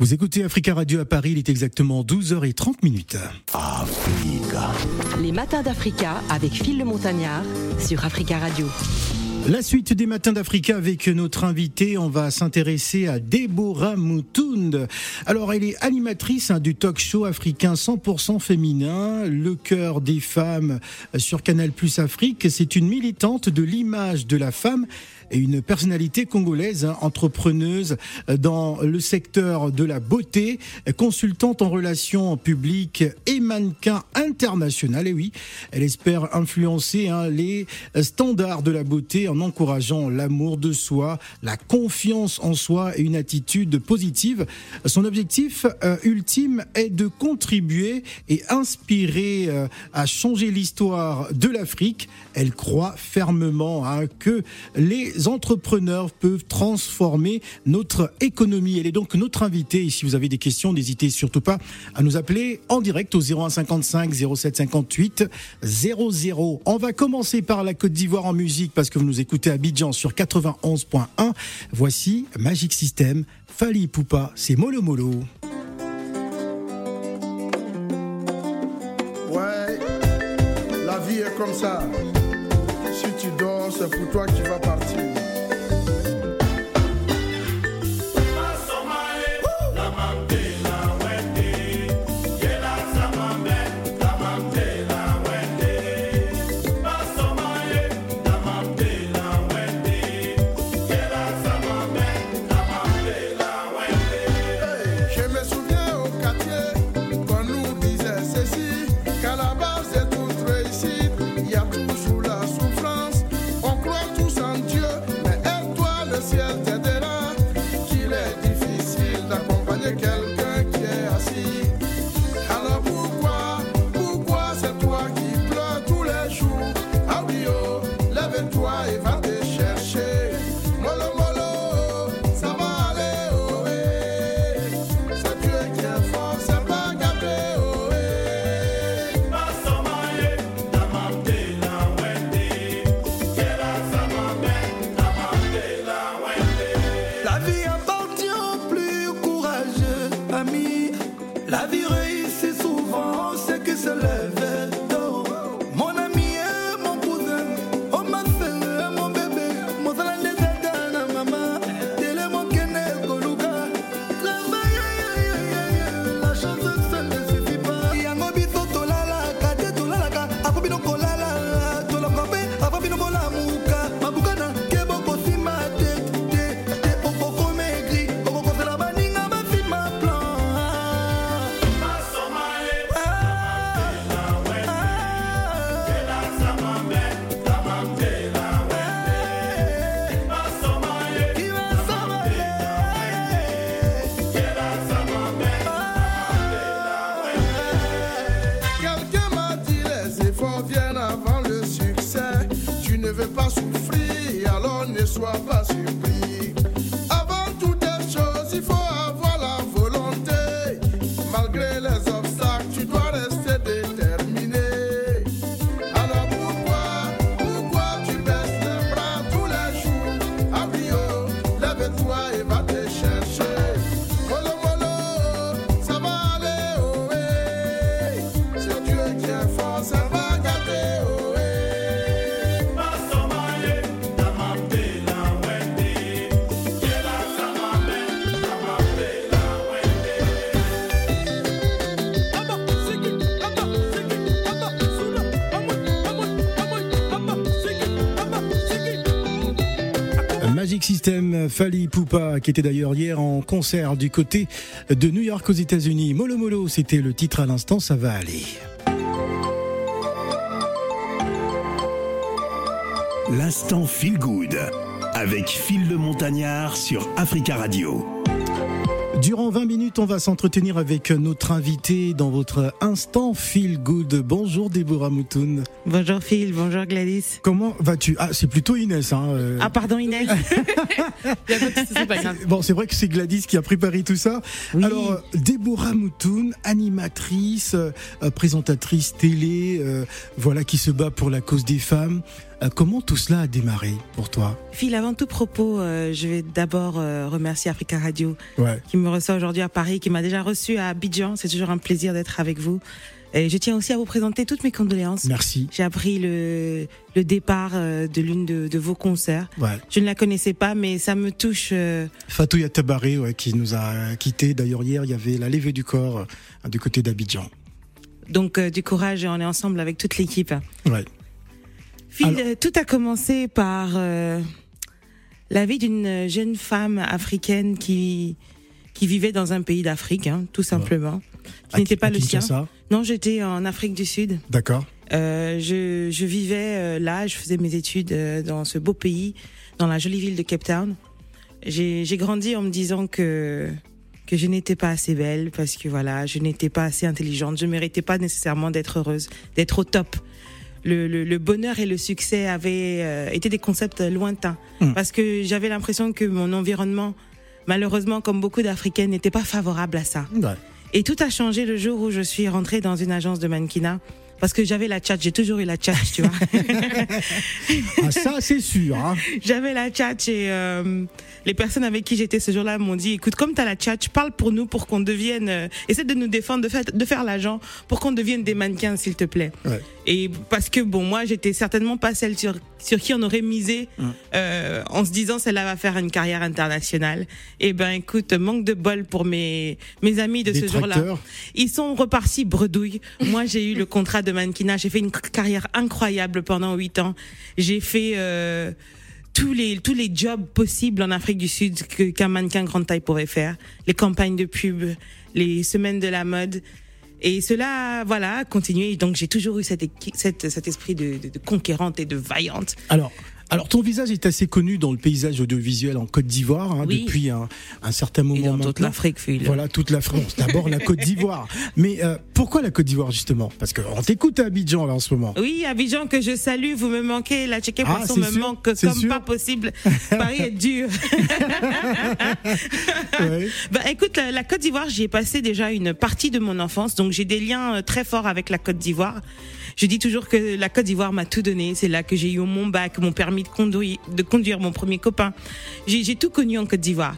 Vous écoutez Africa Radio à Paris, il est exactement 12h30 minutes. Africa. Les matins d'Africa avec Phil le Montagnard sur Africa Radio. La suite des matins d'Africa avec notre invité, on va s'intéresser à Deborah Moutound. Alors, elle est animatrice hein, du talk show africain 100% féminin, Le cœur des femmes sur Canal Plus Afrique. C'est une militante de l'image de la femme et une personnalité congolaise, hein, entrepreneuse dans le secteur de la beauté, consultante en relations publiques et mannequin international. Et oui, elle espère influencer hein, les standards de la beauté en encourageant l'amour de soi, la confiance en soi et une attitude positive. Son objectif euh, ultime est de contribuer et inspirer euh, à changer l'histoire de l'Afrique. Elle croit fermement hein, que les entrepreneurs peuvent transformer notre économie. Elle est donc notre invitée. Et si vous avez des questions, n'hésitez surtout pas à nous appeler en direct au 0155 0758 00. On va commencer par la Côte d'Ivoire en musique parce que vous nous écoutez à Abidjan sur 91.1. Voici Magic System, Fali Poupa, c'est Molo Molo. Ouais, la vie est comme ça. C'est pour toi qui vas partir. Fali Poupa, qui était d'ailleurs hier en concert du côté de New York aux États-Unis. Molo Molo, c'était le titre à l'instant, ça va aller. L'instant feel good. Avec Phil le Montagnard sur Africa Radio. Durant 20 minutes, on va s'entretenir avec notre invité dans votre instant Feel Good. Bonjour Déborah Moutoun. Bonjour Phil, bonjour Gladys. Comment vas-tu? Ah, c'est plutôt Inès. Hein, euh. Ah pardon Inès. Bon, c'est vrai que c'est Gladys qui a préparé tout ça. Oui. Alors, Déborah Moutoun, animatrice, euh, présentatrice télé, euh, voilà, qui se bat pour la cause des femmes. Euh, comment tout cela a démarré pour toi Phil, avant tout propos, euh, je vais d'abord euh, remercier Africa Radio Ouais. qui me reçoit aujourd'hui à Paris, qui m'a déjà reçu à Abidjan. C'est toujours un plaisir d'être avec vous. Et je tiens aussi à vous présenter toutes mes condoléances. Merci. J'ai appris le, le départ de l'une de, de vos concerts. Ouais. Je ne la connaissais pas, mais ça me touche. euh, Fatou ouais, qui nous a quittés. D'ailleurs, hier, il y avait la levée du corps du côté d'Abidjan. donc euh, du courage et on est ensemble avec toute l'équipe. Ouais. Phil, Alors- euh, tout a commencé par euh, la vie d'une jeune femme africaine qui qui vivait dans un pays d'Afrique, hein, tout simplement, qui n'était pas le sien. Non, j'étais en Afrique du Sud. D'accord. Euh, je, je vivais euh, là, je faisais mes études euh, dans ce beau pays, dans la jolie ville de Cape Town. J'ai j'ai grandi en me disant que que je n'étais pas assez belle parce que voilà, je n'étais pas assez intelligente, je méritais pas nécessairement d'être heureuse, d'être au top. Le, le, le bonheur et le succès avaient euh, été des concepts lointains Mm. parce que j'avais l'impression que mon environnement, malheureusement, comme beaucoup d'Africaines, n'était pas favorable à ça. Ouais. Et tout a changé le jour où je suis rentrée dans une agence de mannequinat. Parce que j'avais la tchatch, j'ai toujours eu la tchatch, tu vois. Ah, ça, c'est sûr. Hein. j'avais la tchatch et euh, les personnes avec qui j'étais ce jour-là m'ont dit, écoute, comme tu as la tchatch, parle pour nous pour qu'on devienne, euh, essaie de nous défendre, de faire, de faire l'agent pour qu'on devienne des mannequins, s'il te plaît. Ouais. Et parce que bon, moi, j'étais certainement pas celle sur, sur qui on aurait misé Hum. euh, en se disant celle-là va faire une carrière internationale. Et ben, écoute, manque de bol pour mes mes amis de ce jour-là. Ils sont repartis bredouille. Moi, j'ai eu le contrat de mannequinat. J'ai fait une carrière incroyable pendant huit ans. J'ai fait euh, tous les tous les jobs possibles en Afrique du Sud que qu'un mannequin grande taille pourrait faire. Les campagnes de pub, les semaines de la mode. Et cela, voilà, continué. Donc, j'ai toujours eu cet, esprit de, de conquérante et de vaillante. Alors, alors, ton visage est assez connu dans le paysage audiovisuel en Côte d'Ivoire hein, Oui. depuis un, un certain moment Et dans toute l'Afrique. Voilà, toute la France. D'abord la Côte d'Ivoire. Mais euh, pourquoi la Côte d'Ivoire justement? Parce qu'on t'écoute à Abidjan là en ce moment. Oui, Abidjan que je salue, vous me manquez, la Tchéquie Ah, me sûr, manque comme sûr. pas possible. Paris est dur. Ouais. Bah écoute, la, la Côte d'Ivoire, j'y ai passé déjà une partie de mon enfance, donc j'ai des liens euh, très forts avec la Côte d'Ivoire. Je dis toujours que la Côte d'Ivoire m'a tout donné. C'est là que j'ai eu mon bac, mon permis de conduire, de conduire mon premier copain. J'ai tout connu en Côte d'Ivoire.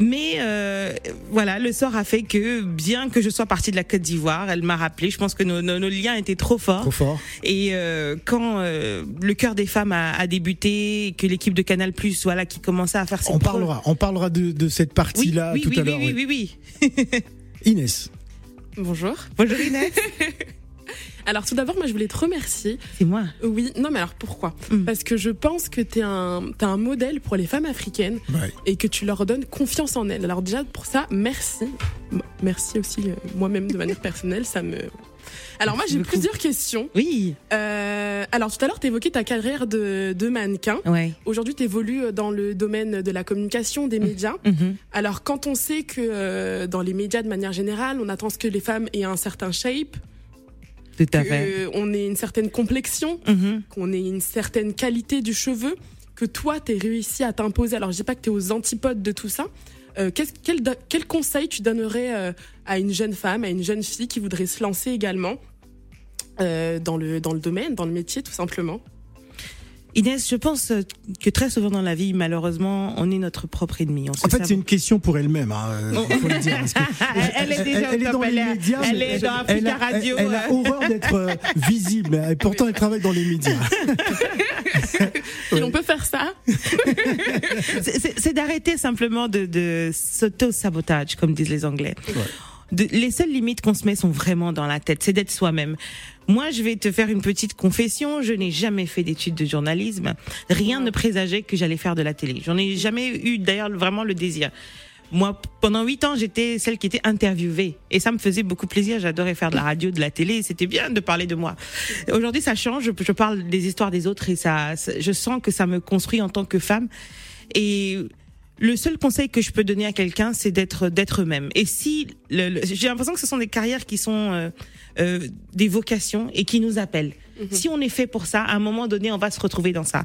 Mais euh, voilà, le sort a fait que, bien que je sois partie de la Côte d'Ivoire, elle m'a rappelé. Je pense que nos, nos, nos liens étaient trop forts. Trop fort. Et euh, quand euh, le cœur des femmes a, a débuté, que l'équipe de Canal Plus, voilà, qui commençait à faire ses On parlera, on parlera de, de cette partie-là oui, tout oui, à l'heure. oui, oui. oui, oui, oui. Inès. Bonjour. Bonjour Inès. Alors tout d'abord, moi je voulais te remercier. C'est moi. Oui, non mais alors pourquoi Mm. Parce que je pense que tu es un, t'es un modèle pour les femmes africaines Ouais. et que tu leur donnes confiance en elles. Alors déjà pour ça, merci. Merci aussi euh, moi-même de manière personnelle, ça me... Alors moi j'ai beaucoup. plusieurs questions. Oui. Euh, alors tout à l'heure tu évoquais ta carrière de, de mannequin. Ouais. Aujourd'hui tu évolues dans le domaine de la communication, des médias. Mhm. Alors quand on sait que euh, dans les médias de manière générale, on attend ce que les femmes aient un certain shape, Tout à fait. qu'on ait une certaine complexion, Mhm. qu'on ait une certaine qualité du cheveu, que toi, tu réussi à t'imposer. Alors, je dis pas que tu es aux antipodes de tout ça. Euh, quel conseil tu donnerais euh, à une jeune femme, à une jeune fille qui voudrait se lancer également euh, dans, le, dans le domaine, dans le métier, tout simplement? Inès, je pense que très souvent dans la vie, malheureusement, on est notre propre ennemi. On En fait, c'est une question pour elle-même, hein, il faut le dire. parce que Elle- elle est déjà elle est au dans top, les elle est- médias. elle est dans elle Africa a- Radio, Elle, elle a horreur d'être euh, visible, et pourtant elle travaille dans les médias. Et on peut faire ça C'est- d'arrêter simplement de, de s'auto-sabotage, comme disent les Anglais. De- les seules limites qu'on se met sont vraiment dans la tête, c'est d'être soi-même. Moi, je vais te faire une petite confession. Je n'ai jamais fait d'études de journalisme. Rien ne présageait que j'allais faire de la télé. J'en ai jamais eu d'ailleurs vraiment le désir. Moi, pendant huit ans, j'étais celle qui était interviewée. Et ça me faisait beaucoup plaisir. J'adorais faire de la radio, de la télé. C'était bien de parler de moi. Aujourd'hui, ça change. Je, parle des histoires des autres et ça- je sens que ça me construit en tant que femme. Et le seul conseil que je peux donner à quelqu'un, c'est d'être d'être eux-mêmes. Et si le- le- j'ai l'impression que ce sont des carrières qui sont euh, euh, des vocations et qui nous appellent. Si on est fait pour ça, à un moment donné, on va se retrouver dans ça.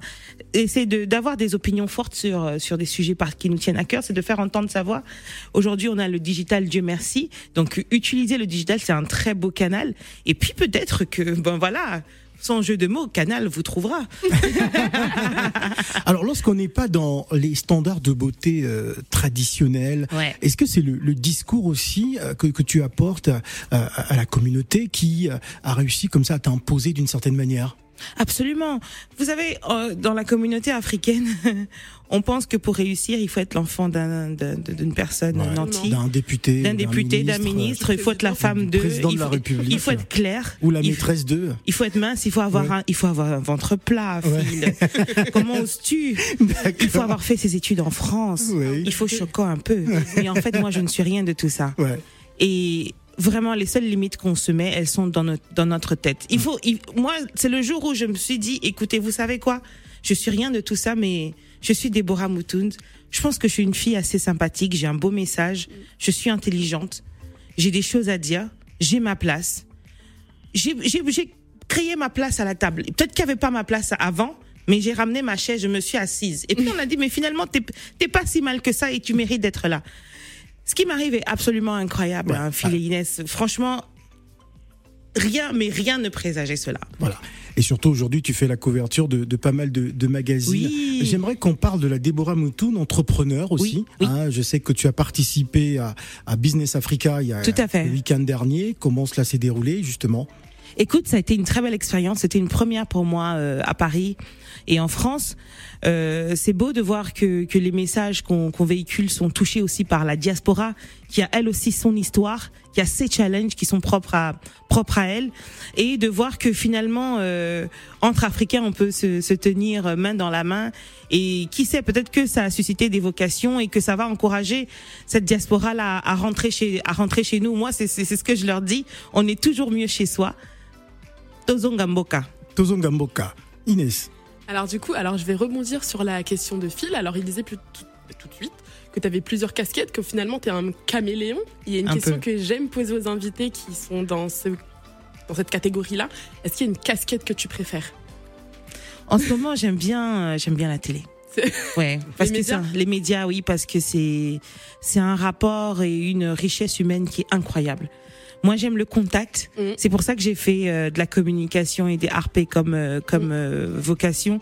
Et c'est de- d'avoir des opinions fortes sur euh, sur des sujets par, qui nous tiennent à cœur, c'est de faire entendre sa voix. Aujourd'hui, on a le digital, Dieu merci. Donc, utiliser le digital, c'est un très beau canal. Et puis peut-être que, ben voilà, sans jeu de mots, Canal vous trouvera. Alors, lorsqu'on n'est pas dans les standards de beauté euh, traditionnels, Ouais. est-ce que c'est le, le discours aussi euh, que, que tu apportes euh, à la communauté qui a réussi comme ça à t'imposer d'une certaine manière? Absolument. Vous savez, euh, dans la communauté africaine, on pense que pour réussir, il faut être l'enfant d'un- d'un- d'une personne Ouais. nantie, D'un député, d'un député, d'un ministre. Il faut être la femme du de. président de il la faut- République. Il faut être clair. ou la maîtresse d'eux. Il faut être mince, il faut avoir Ouais. un, il faut avoir un ventre plat, Phil. Comment oses-tu? Il faut avoir fait ses études en France. Il faut choquer un peu. Mais en fait, moi, je ne suis rien de tout ça. Ouais. Et vraiment, les seules limites qu'on se met, elles sont dans notre, dans notre tête. Il faut, il- moi, c'est le jour où je me suis dit, écoutez, vous savez quoi? Je suis rien de tout ça, mais je suis Déborah Moutound. Je pense que je suis une fille assez sympathique. J'ai un beau message. Je suis intelligente. J'ai des choses à dire. J'ai ma place. J'ai, j'ai, j'ai créé ma place à la table. Peut-être qu'il n'y avait pas ma place avant, mais j'ai ramené ma chaise, je me suis assise. Et puis on a dit, mais finalement, t'es pas si mal que ça et tu mérites d'être là. Ce qui m'arrive est absolument incroyable, Ouais. hein, Phil et Inès. Franchement, rien, mais rien ne présageait cela. Voilà. Et surtout aujourd'hui, tu fais la couverture de, de pas mal de, de magazines. Oui. J'aimerais qu'on parle de la Déborah Moutoun, entrepreneur aussi. Oui, oui. Hein, je sais que tu as participé à, à Business Africa il y a Tout à fait. le week-end dernier. Comment cela s'est déroulé justement? Écoute, ça a été une très belle expérience. C'était une première pour moi euh, à Paris et en France. Euh, c'est beau de voir que, que les messages qu'on qu'on véhicule sont touchés aussi par la diaspora, qui a elle aussi son histoire, qui a ses challenges qui sont propres à propres à elle, et de voir que finalement euh, entre Africains on peut se, se tenir main dans la main. Et qui sait, peut-être que ça a suscité des vocations et que ça va encourager cette diaspora là à rentrer chez à rentrer chez nous. Moi, c'est ce que je leur dis. On est toujours mieux chez soi. Tozongamboka. Tozongamboka. Inès. Alors du coup, alors je vais rebondir sur la question de Phil. Alors il disait plus tout, tout de suite que tu avais plusieurs casquettes, que finalement tu es un caméléon. Il y a une Un question peu. que j'aime poser aux invités qui sont dans ce dans cette catégorie-là. Est-ce qu'il y a une casquette que tu préfères? En ce moment, j'aime bien, euh, j'aime bien la télé. Ouais, parce Les que médias un- les médias, oui, parce que c'est c'est un rapport et une richesse humaine qui est incroyable. Moi, j'aime le contact. Mhm. C'est pour ça que j'ai fait euh, de la communication et des RP comme euh, comme Mhm. euh, vocation.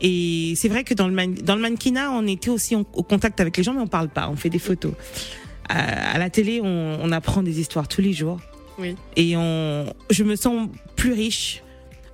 Et c'est vrai que dans le man- dans le mannequinat, on était aussi en- au contact avec les gens, mais on parle pas, on fait des photos. À, à la télé, on, on apprend des histoires tous les jours. Oui. Et on, je me sens plus riche,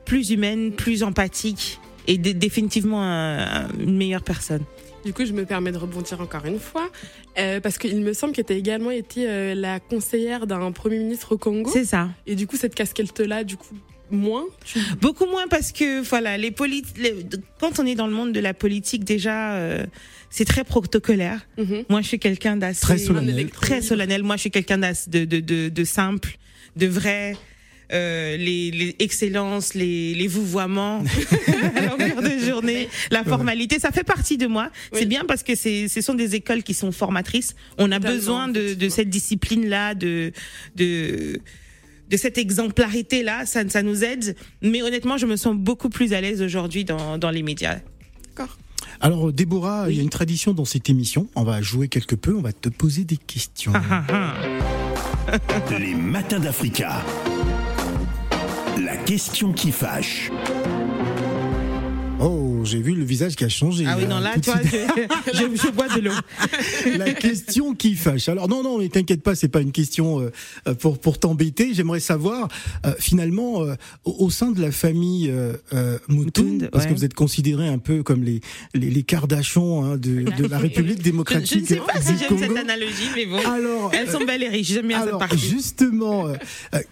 plus humaine, plus empathique et dé- définitivement un- un- une meilleure personne. Du coup, je me permets de rebondir encore une fois, euh, parce qu'il me semble que tu as également été euh, la conseillère d'un Premier ministre au Congo. C'est ça. Et du coup, cette casquette-là, du coup, moins tu... Beaucoup moins parce que voilà, les les- quand on est dans le monde de la politique déjà, euh, c'est très protocolaire. Mhm. Moi, je suis quelqu'un d'assez Très solennel. Très solennel. Moi, je suis quelqu'un de, de, de, de simple, de vrai. Euh, les, les excellences, les, les vouvoiements à longueur de journée, la formalité, ça fait partie de moi. Oui. C'est bien parce que c'est, ce sont des écoles qui sont formatrices. On a Totalement, besoin de, cette discipline-là, de, de, de cette exemplarité-là. Ça, ça nous aide. Mais honnêtement, je me sens beaucoup plus à l'aise aujourd'hui dans, dans les médias. Alors Déborah, il y a une tradition dans cette émission. On va jouer quelque peu. On va te poser des questions. Ah, ah, ah. Les matins d'Africa. La question qui fâche. Oh, j'ai vu le visage qui a changé. Ah oui, non, là, toi, je, je, je bois de l'eau. la question qui fâche. Alors non, non, mais t'inquiète pas, c'est pas une question euh, euh, pour pour t'embêter. J'aimerais savoir euh, finalement euh, au, sein de la famille euh, euh, Moutoun, parce que ouais. vous êtes considérés un peu comme les les, les Kardashians hein, de, de la République Je, démocratique je ne sais pas si j'aime cette analogie, mais bon. Alors, Elles sont belles et riches, j'aime bien cette alors partie. justement,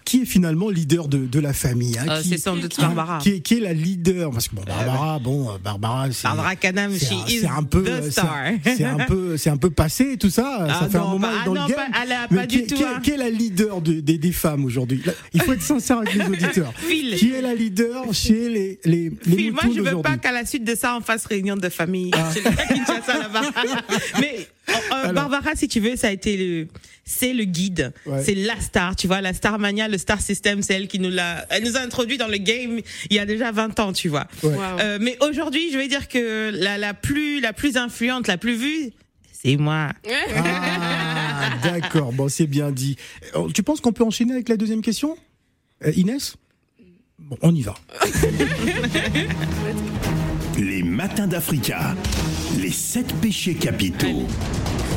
qui est finalement leader de, de la famille hein, c'est sans doute Barbara. Qui qui est la leader Parce que bon, Barbara, bon, euh, Barbara, c'est Barbara c'est she un- c'est un peu, c'est un- un peu, c'est un peu passé tout ça. ça Ah fait un non, moment pas- dans ah le non, game. pas- elle a Mais pas qui, du tout, qui- hein. qui est la leader de- des, des femmes aujourd'hui? Il faut être sincère avec les auditeurs. Phil. Qui est la leader chez les les les Phil, moi, je veux pas qu'à la suite de ça, on fasse réunion de famille. Je sais pas Kinshasa là-bas. Mais euh, euh, Alors. Barbara, si tu veux, ça a été le, c'est le guide, Ouais. c'est la star. Tu vois, la Star Mania, le Star System, c'est elle qui nous l'a, elle nous a introduit dans le game il y a déjà 20 ans, tu vois. Ouais. Euh, mais aujourd'hui, je vais dire que la, la plus, la plus influente, la plus vue, c'est moi. Ah, d'accord. Bon, c'est bien dit. Euh, Tu penses qu'on peut enchaîner avec la deuxième question, Euh, Inès? Bon, on y va. Les matins d'Africa. Les sept péchés capitaux.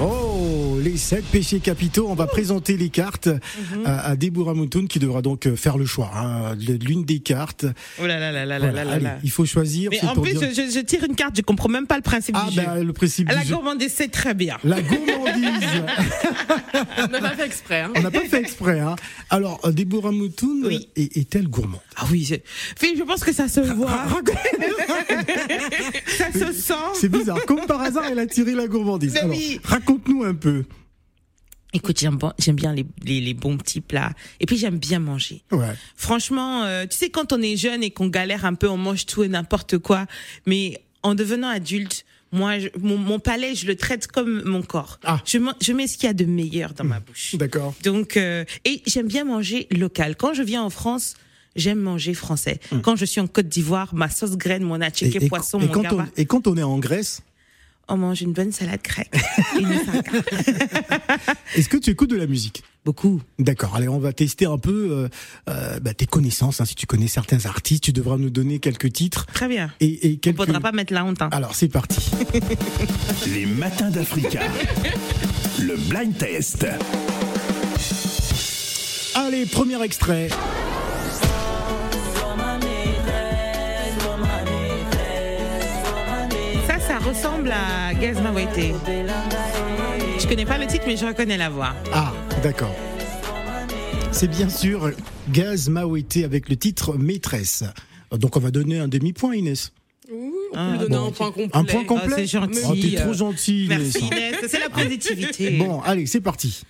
Oh, les sept péchés capitaux. On va présenter les cartes Mhm. à, à Deborah Moutoun qui devra donc euh, faire le choix hein, de l'une des cartes. Oh là là là là Voilà, là là allez, là. il faut choisir. Mais c'est en pour plus, dire- je, je tire une carte, je comprends même pas le principe ah du jeu. ben le principe Elle du a jeu. commandé, c'est très bien. La gourmandise. On n'a pas fait exprès. Hein. On n'a pas fait exprès. Hein. Alors, euh, Deborah Moutoun Oui. est- est-elle gourmande? Ah oui, je, Phil, je pense que ça se voit. ça se sent. C'est bizarre. Comme par hasard, elle a tiré la gourmandise. Alors, oui. raconte-nous un peu. Écoute, j'aime bon- j'aime bien les, les, les bons petits plats. Et puis, j'aime bien manger. Ouais. Franchement, euh, tu sais, quand on est jeune et qu'on galère un peu, on mange tout et n'importe quoi. Mais en devenant adulte, moi, je- mon, mon palais, je le traite comme mon corps. Ah. Je, mets ce qu'il y a de meilleur dans ma bouche. D'accord. Donc, euh, et j'aime bien manger local. Quand je viens en France, j'aime manger français. Quand je suis en Côte d'Ivoire, ma sauce graine, mon Hmm. et, poisson, et mon quand on, et quand on est en Grèce, on mange une bonne salade grecque. est-ce que tu écoutes de la musique? Beaucoup. D'accord, allez, on va tester un peu euh, euh, bah, tes connaissances. hein. Si tu connais certains artistes, tu devras nous donner quelques titres. Très bien. Et, et On quelques... faudra pas mettre la honte. hein. Alors, c'est parti. Les matins d'Africa. Le blind test. Allez, premier extrait. Ressemble à Gazma Wete. Je connais pas le titre, mais je reconnais la voix. Ah, d'accord. C'est bien sûr Gaz Mawete avec le titre Maîtresse. Donc on va donner un demi-point Inès. Ouh, on Ah, peut lui donner bon. un point complet. Un point complet Ah, c'est gentil. Oh, t'es trop gentil Inès. Merci Inès, c'est la positivité. Bon, allez, c'est parti.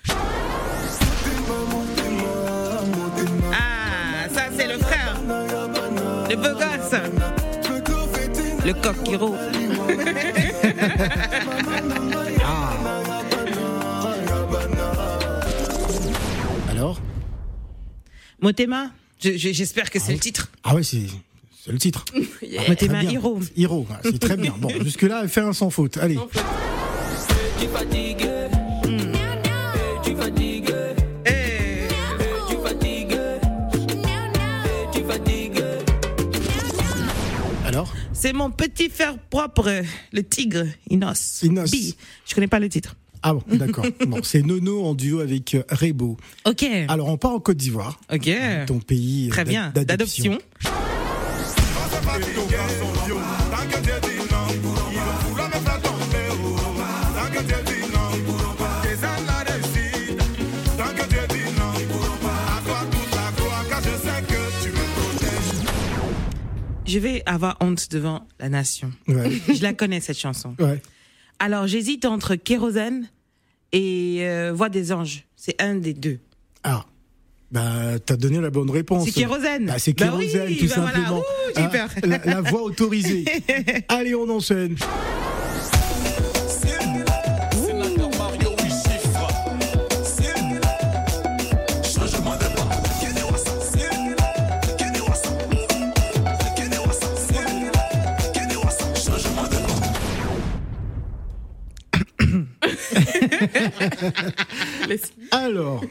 Ah, ça c'est le frère. Le beau gosse. Le coq qui roule. Alors Motema, Je- je- j'espère que c'est le titre. Ah ouais, c'est c'est le titre. Yeah. Motema. Hero. Hero, ah, c'est très bien. Bon, jusque-là, elle fait un sans faute. Allez. Sans faute. C'est mon petit frère propre, le tigre, Inos. Inos. Bi. Je connais pas le titre. Ah bon, d'accord. Bon, c'est Nono en duo avec euh, Rebo. Ok. Alors, on part en Côte d'Ivoire, Ok. ton pays euh, Très bien. d'adoption. Je vais avoir honte devant la nation. Ouais, Je la connais cette chanson. ouais. Alors j'hésite entre Kérosène et euh, Voix des anges. C'est un des deux. Ah, bah, t'as donné la bonne réponse. C'est Kérosène. Bah, c'est Bah Kérosène, oui, tout bah voilà. simplement. Ouh, Hein, la, la voix autorisée. Allez, on enchaîne. Alors,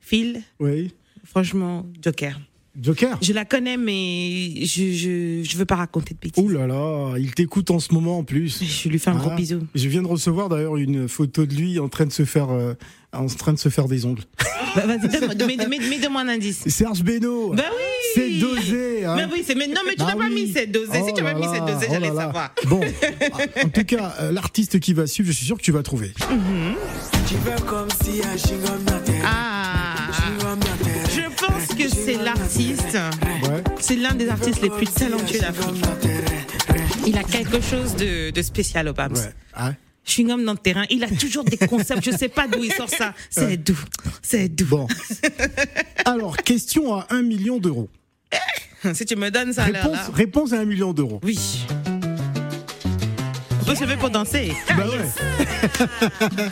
Phil, oui. franchement, Joker. Joker. Je la connais, mais je, je, je veux pas raconter de bêtises. Ouh là là, il t'écoute en ce moment en plus. Je lui fais un gros bisou. Je viens de recevoir d'ailleurs une photo de lui en train de se faire, euh, en train de se faire des ongles. Bah, Vas-y, donne-moi un indice. Serge Beno. Bah oui C'est dosé. Hein. Mais oui, c'est mais non mais tu Bah n'as pas oui. mis cette dosée. si Oh tu m'as là mis cette dosée, oh j'allais savoir. Bon, en tout cas, euh, l'artiste qui va suivre, je suis sûr que tu vas trouver. Ah Je pense que c'est l'artiste. Ouais. C'est l'un des artistes les plus talentueux d'Afrique. Il a quelque chose de, de spécial au Babs. Ouais. Ah, Chewing-gum dans le terrain, il a toujours des concepts. Je sais pas d'où il sort ça. C'est doux. C'est doux. Bon. Alors, question à 1 million d'euros. Si tu me donnes ça, Réponse, là. réponse à 1 million d'euros. Oui. On peut se lever pour danser. Bah ouais.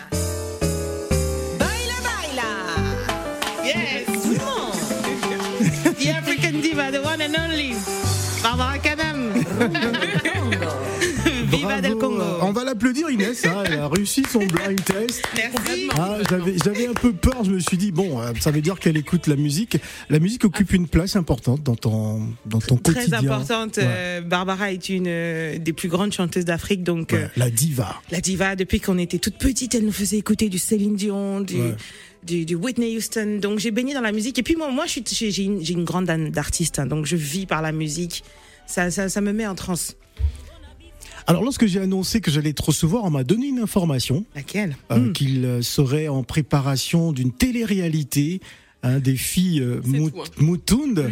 Yes. The African diva, the one and only. Barbara Kanam. On va l'applaudir Inès, hein, elle a réussi son blind test. Merci. Ah, j'avais, un peu peur, je me suis dit, bon, euh, ça veut dire qu'elle écoute la musique. La musique occupe une place importante dans ton, dans ton Très quotidien. importante. Ouais. euh, Barbara est une euh, des plus grandes chanteuses d'Afrique, donc Ouais, la diva. la diva. Depuis qu'on était toute petite, elle nous faisait écouter du Céline Dion, du, Ouais. du, du Whitney Houston. Donc j'ai baigné dans la musique. Et puis moi, moi, j'ai, une, une grande âme d'artiste, hein, donc je vis par la musique. Ça, ça, ça me met en transe. Alors, lorsque j'ai annoncé que j'allais te recevoir, on m'a donné une information Laquelle euh, Hmm. qu'il euh, serait en préparation d'une télé-réalité, hein, des filles euh, C'est Mout- tout, hein.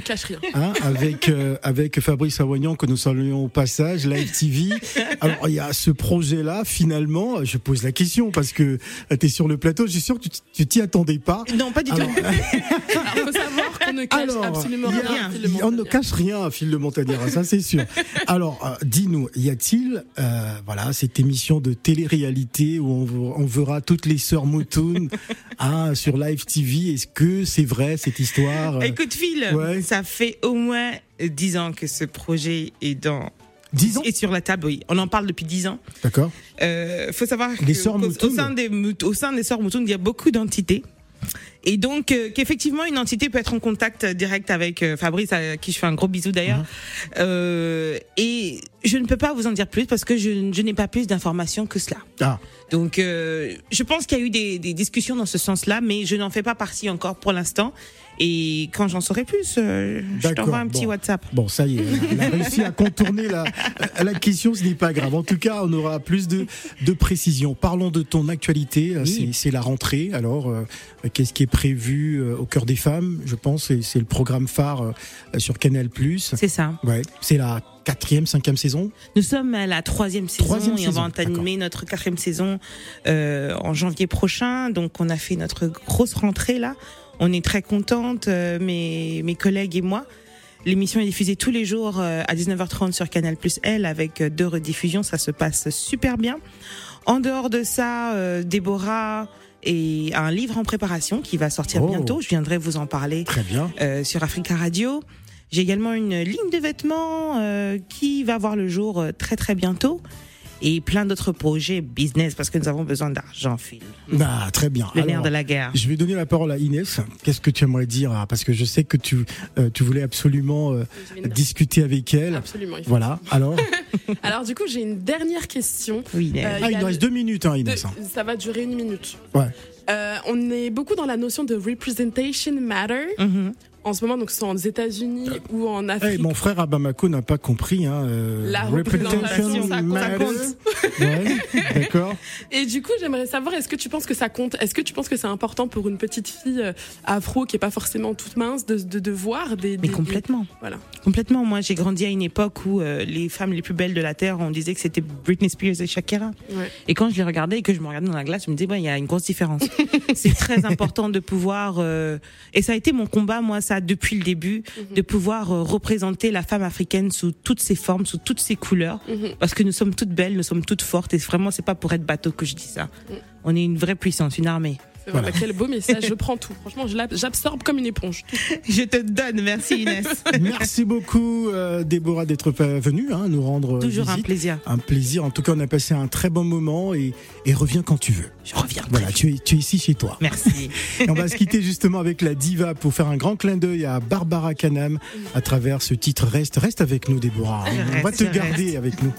Hein, avec euh, avec Fabrice Awagnan que nous saluons au passage, Live TV. Alors il y a ce projet-là. Finalement, je pose la question parce que tu es sur le plateau. Je suis sûr que tu t'y attendais pas. Non, pas du Alors, tout. Alors, faut savoir qu'on ne cache alors, absolument a- rien. Phil le il- on ne cache rien à Phil de Montagnard, ça c'est sûr. Alors, euh, dis-nous, y a-t-il, euh, voilà, cette émission de télé-réalité où on, on verra toutes les sœurs Moutoun hein, sur Live TV Est-ce que c'est vrai cette histoire euh, Écoute, Phil, Ouais. ça fait au moins dix ans que ce projet est dans 10 ans? est sur la table. Oui, on en parle depuis dix ans. D'accord. Euh, faut savoir Les que au- au sein des au sein des sœurs Moutoun, il y a beaucoup d'entités. Et donc euh, qu'effectivement une entité peut être en contact direct avec euh, Fabrice à qui je fais un gros bisou d'ailleurs. Uh-huh. Euh, et je ne peux pas vous en dire plus parce que je, je n'ai pas plus d'informations que cela. Ah, Donc euh, je pense qu'il y a eu des, des discussions dans ce sens-là, mais je n'en fais pas partie encore pour l'instant. Et quand j'en saurai plus, euh, je t'envoie un petit bon. WhatsApp. Bon, ça y est, elle a réussi à contourner la, la question, ce n'est pas grave. En tout cas, on aura plus de, de précisions. Parlons de ton actualité, c'est- c'est la rentrée. Alors, euh, qu'est-ce qui est prévu euh, au cœur des femmes? Je pense c'est le programme phare euh, sur Canal+. C'est ça. Ouais, c'est la quatrième, cinquième saison? Nous sommes à la troisième saison Troisième et on saison, va entamer notre quatrième saison euh, en janvier prochain. Donc on a fait notre grosse rentrée là. On est très contente, euh, mes, mes collègues et moi. L'émission est diffusée tous les jours euh, à 19h30 sur Canal Plus L avec euh, deux rediffusions. Ça se passe super bien. En dehors de ça, Déborah et un livre en préparation qui va sortir Oh. bientôt. Je viendrai vous en parler Très bien. euh, sur Africa Radio. J'ai également une ligne de vêtements euh, qui va voir le jour très très bientôt. Et plein d'autres projets business parce que nous avons besoin d'argent, Phil. Ah, très bien. Le nerf Alors, de la guerre. Je vais donner la parole à Inès. Qu'est-ce que tu aimerais dire ah, Parce que je sais que tu, euh, tu voulais absolument euh, discuter avec elle. Absolument. Voilà. Alors, Alors du coup, j'ai une dernière question. Oui, Inès. Euh, ah, il y il a nous reste deux minutes, hein, Inès. hein. ça va durer une minute. Ouais. Euh, on est beaucoup dans la notion de representation matter Mhm. En ce moment, donc soit aux États-Unis ou en Afrique. mon frère à Bamako n'a pas compris. Hein, euh, La représentation, ça compte. Ouais, d'accord. Et du coup, j'aimerais savoir, est-ce que tu penses que ça compte? Est-ce que tu penses que c'est important pour une petite fille euh, afro qui est pas forcément toute mince de, de, de voir des, Mais des- complètement. Voilà. Complètement. Moi, j'ai grandi à une époque où euh, les femmes les plus belles de la Terre, on disait que c'était Britney Spears et Shakira. Ouais. Et quand je les regardais et que je me regardais dans la glace, je me disais, ouais, il y a une grosse différence. c'est très important de pouvoir, euh, et ça a été mon combat, moi, ça, depuis le début, de pouvoir euh, représenter la femme africaine sous toutes ses formes, sous toutes ses couleurs, Mhm. parce que nous sommes toutes belles, nous sommes toutes fortes, et vraiment, c'est pas pour être bateau que je dis ça. On est une vraie puissance, une armée. Quel beau message. Je prends tout. Franchement, j'absorbe comme une éponge. Je te donne, merci Inès. Merci beaucoup, euh, Déborah, d'être venue hein, nous rendre euh, Toujours un plaisir. Un plaisir. En tout cas, on a passé un très bon moment et, et reviens quand tu veux. Je reviens. Voilà, tu es, tu es ici chez toi. Merci. Et on va se quitter justement avec la diva pour faire un grand clin d'œil à Barbara Canam à travers ce titre Reste. Reste avec nous, Déborah. Je on va te garder avec nous.